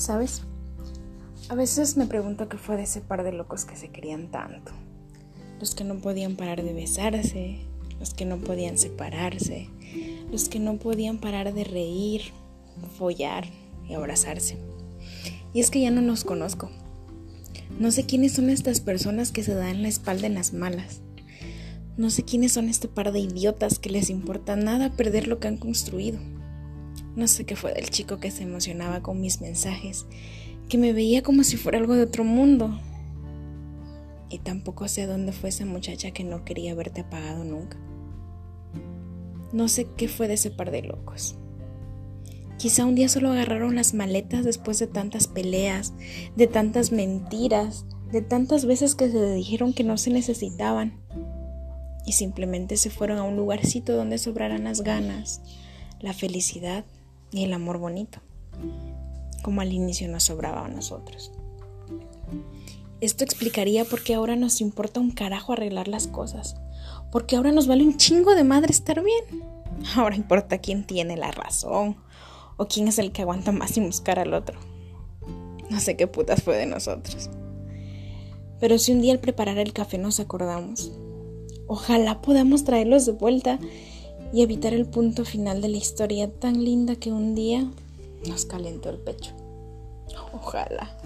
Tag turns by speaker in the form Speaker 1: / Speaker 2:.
Speaker 1: ¿sabes? A veces me pregunto qué fue de ese par de locos que se querían tanto. Los que no podían parar de besarse, los que no podían separarse, los que no podían parar de reír, follar y abrazarse. Y es que ya no los conozco. No sé quiénes son estas personas que se dan la espalda en las malas. No sé quiénes son este par de idiotas que les importa nada perder lo que han construido. No sé qué fue del chico que se emocionaba con mis mensajes, que me veía como si fuera algo de otro mundo. Y tampoco sé dónde fue esa muchacha que no quería verte apagado nunca. No sé qué fue de ese par de locos. Quizá un día solo agarraron las maletas después de tantas peleas, de tantas mentiras, de tantas veces que se dijeron que no se necesitaban y simplemente se fueron a un lugarcito donde sobraran las ganas, la felicidad y el amor bonito, como al inicio nos sobraba a nosotros. Esto explicaría por qué ahora nos importa un carajo arreglar las cosas, porque ahora nos vale un chingo de madre estar bien. Ahora importa quién tiene la razón o quién es el que aguanta más sin buscar al otro. No sé qué putas fue de nosotros. Pero si un día al preparar el café nos acordamos, ojalá podamos traerlos de vuelta y evitar el punto final de la historia tan linda que un día nos calentó el pecho. Ojalá.